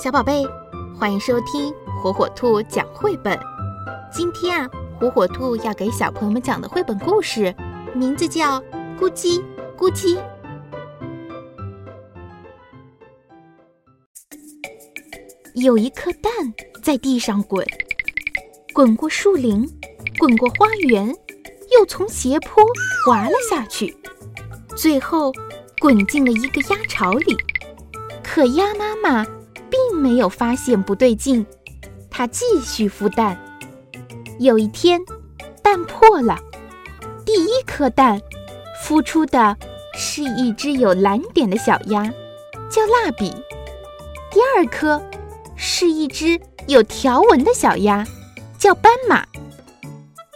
小宝贝，欢迎收听火火兔讲绘本。今天啊，火火兔要给小朋友们讲的绘本故事，名字叫《咕叽咕叽》。有一颗蛋在地上滚，滚过树林，滚过花园，又从斜坡滑了下去，最后滚进了一个鸭巢里。可鸭妈妈并没有发现不对劲，它继续孵蛋。有一天，蛋破了，第一颗蛋孵出的是一只有蓝点的小鸭，叫蜡笔；第二颗是一只有条纹的小鸭，叫斑马；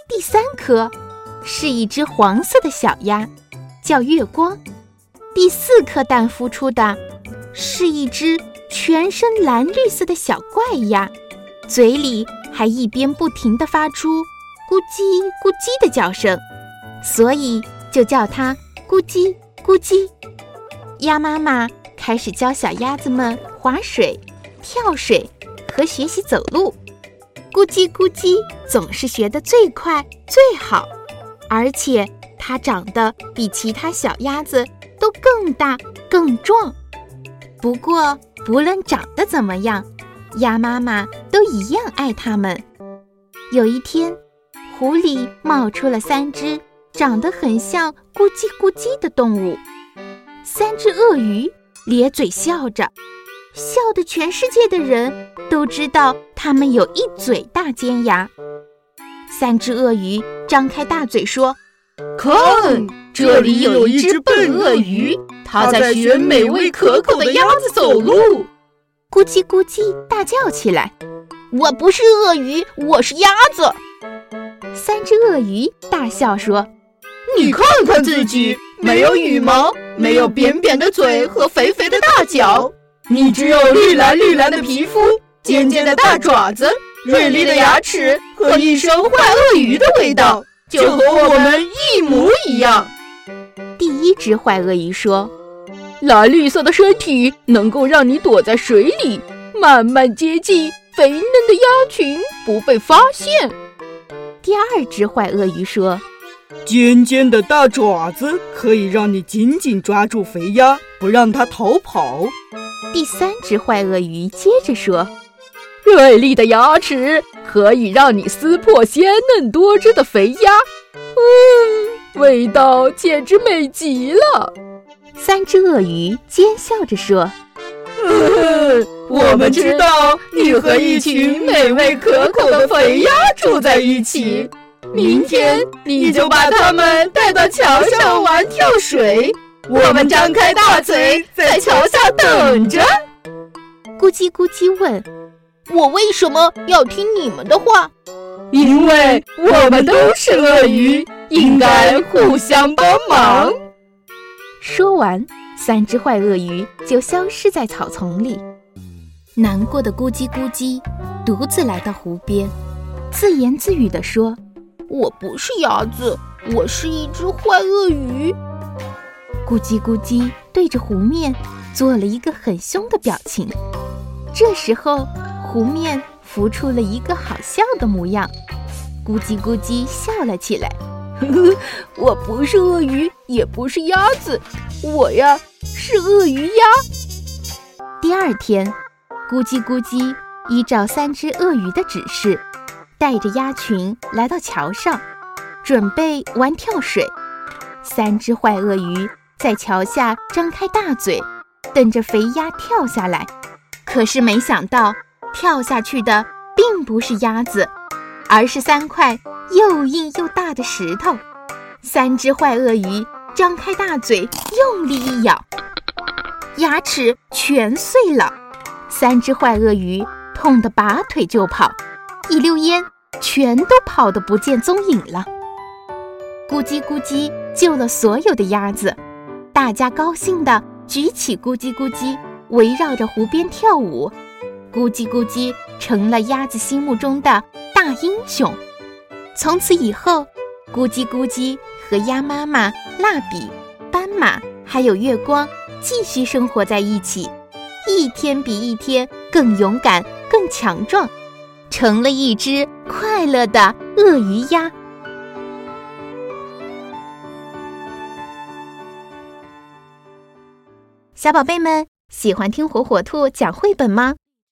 第三颗是一只黄色的小鸭，叫月光；第四颗蛋孵出的。是一只全身蓝绿色的小怪鸭，嘴里还一边不停地发出“咕叽咕叽”的叫声，所以就叫它“咕叽咕叽”。鸭妈妈开始教小鸭子们划水、跳水和学习走路，“咕叽咕叽”总是学得最快最好，而且它长得比其他小鸭子都更大更壮。不过，不论长得怎么样，鸭妈妈都一样爱它们。有一天，湖里冒出了三只长得很像“咕叽咕叽”的动物，三只鳄鱼咧嘴笑着，笑得全世界的人都知道它们有一嘴大尖牙。三只鳄鱼张开大嘴说：“看，这里有一只笨鳄鱼。”它在学美味可口的鸭子走路，咕叽咕叽大叫起来。我不是鳄鱼，我是鸭子。三只鳄鱼大笑说：“你看看自己，没有羽毛，没有扁扁的嘴和肥肥的大脚，你只有绿蓝绿蓝的皮肤，尖尖的大爪子，锐利的牙齿和一身坏鳄鱼的味道，就和我们一模一样。”第一只坏鳄鱼说。蓝绿色的身体能够让你躲在水里，慢慢接近肥嫩的鸭群，不被发现。第二只坏鳄鱼说：“尖尖的大爪子可以让你紧紧抓住肥鸭，不让它逃跑。”第三只坏鳄鱼接着说：“锐利的牙齿可以让你撕破鲜嫩多汁的肥鸭，嗯，味道简直美极了。”三只鳄鱼奸笑着说：“嗯我们知道你和一群美味可口的肥鸭住在一起，明天你就把它们带到桥上玩跳水，我们张开大嘴在桥下等着。”咕叽咕叽问：“我为什么要听你们的话？”“因为我们都是鳄鱼，应该互相帮忙。”说完，三只坏鳄鱼就消失在草丛里。难过的咕叽咕叽独自来到湖边，自言自语地说：“我不是鸭子，我是一只坏鳄鱼。”咕叽咕叽对着湖面做了一个很凶的表情。这时候，湖面浮出了一个好笑的模样，咕叽咕叽笑了起来。我不是鳄鱼，也不是鸭子，我呀是鳄鱼鸭。第二天，咕叽咕叽依照三只鳄鱼的指示，带着鸭群来到桥上，准备玩跳水。三只坏鳄鱼在桥下张开大嘴，等着肥鸭跳下来。可是没想到，跳下去的并不是鸭子，而是三块。又硬又大的石头，三只坏鳄鱼张开大嘴，用力一咬，牙齿全碎了。三只坏鳄鱼痛得拔腿就跑，一溜烟全都跑得不见踪影了。咕叽咕叽救了所有的鸭子，大家高兴地举起咕叽咕叽，围绕着湖边跳舞。咕叽咕叽成了鸭子心目中的大英雄。从此以后，咕叽咕叽和鸭妈妈、蜡笔、斑马还有月光继续生活在一起，一天比一天更勇敢、更强壮，成了一只快乐的鳄鱼鸭。小宝贝们喜欢听火火兔讲绘本吗？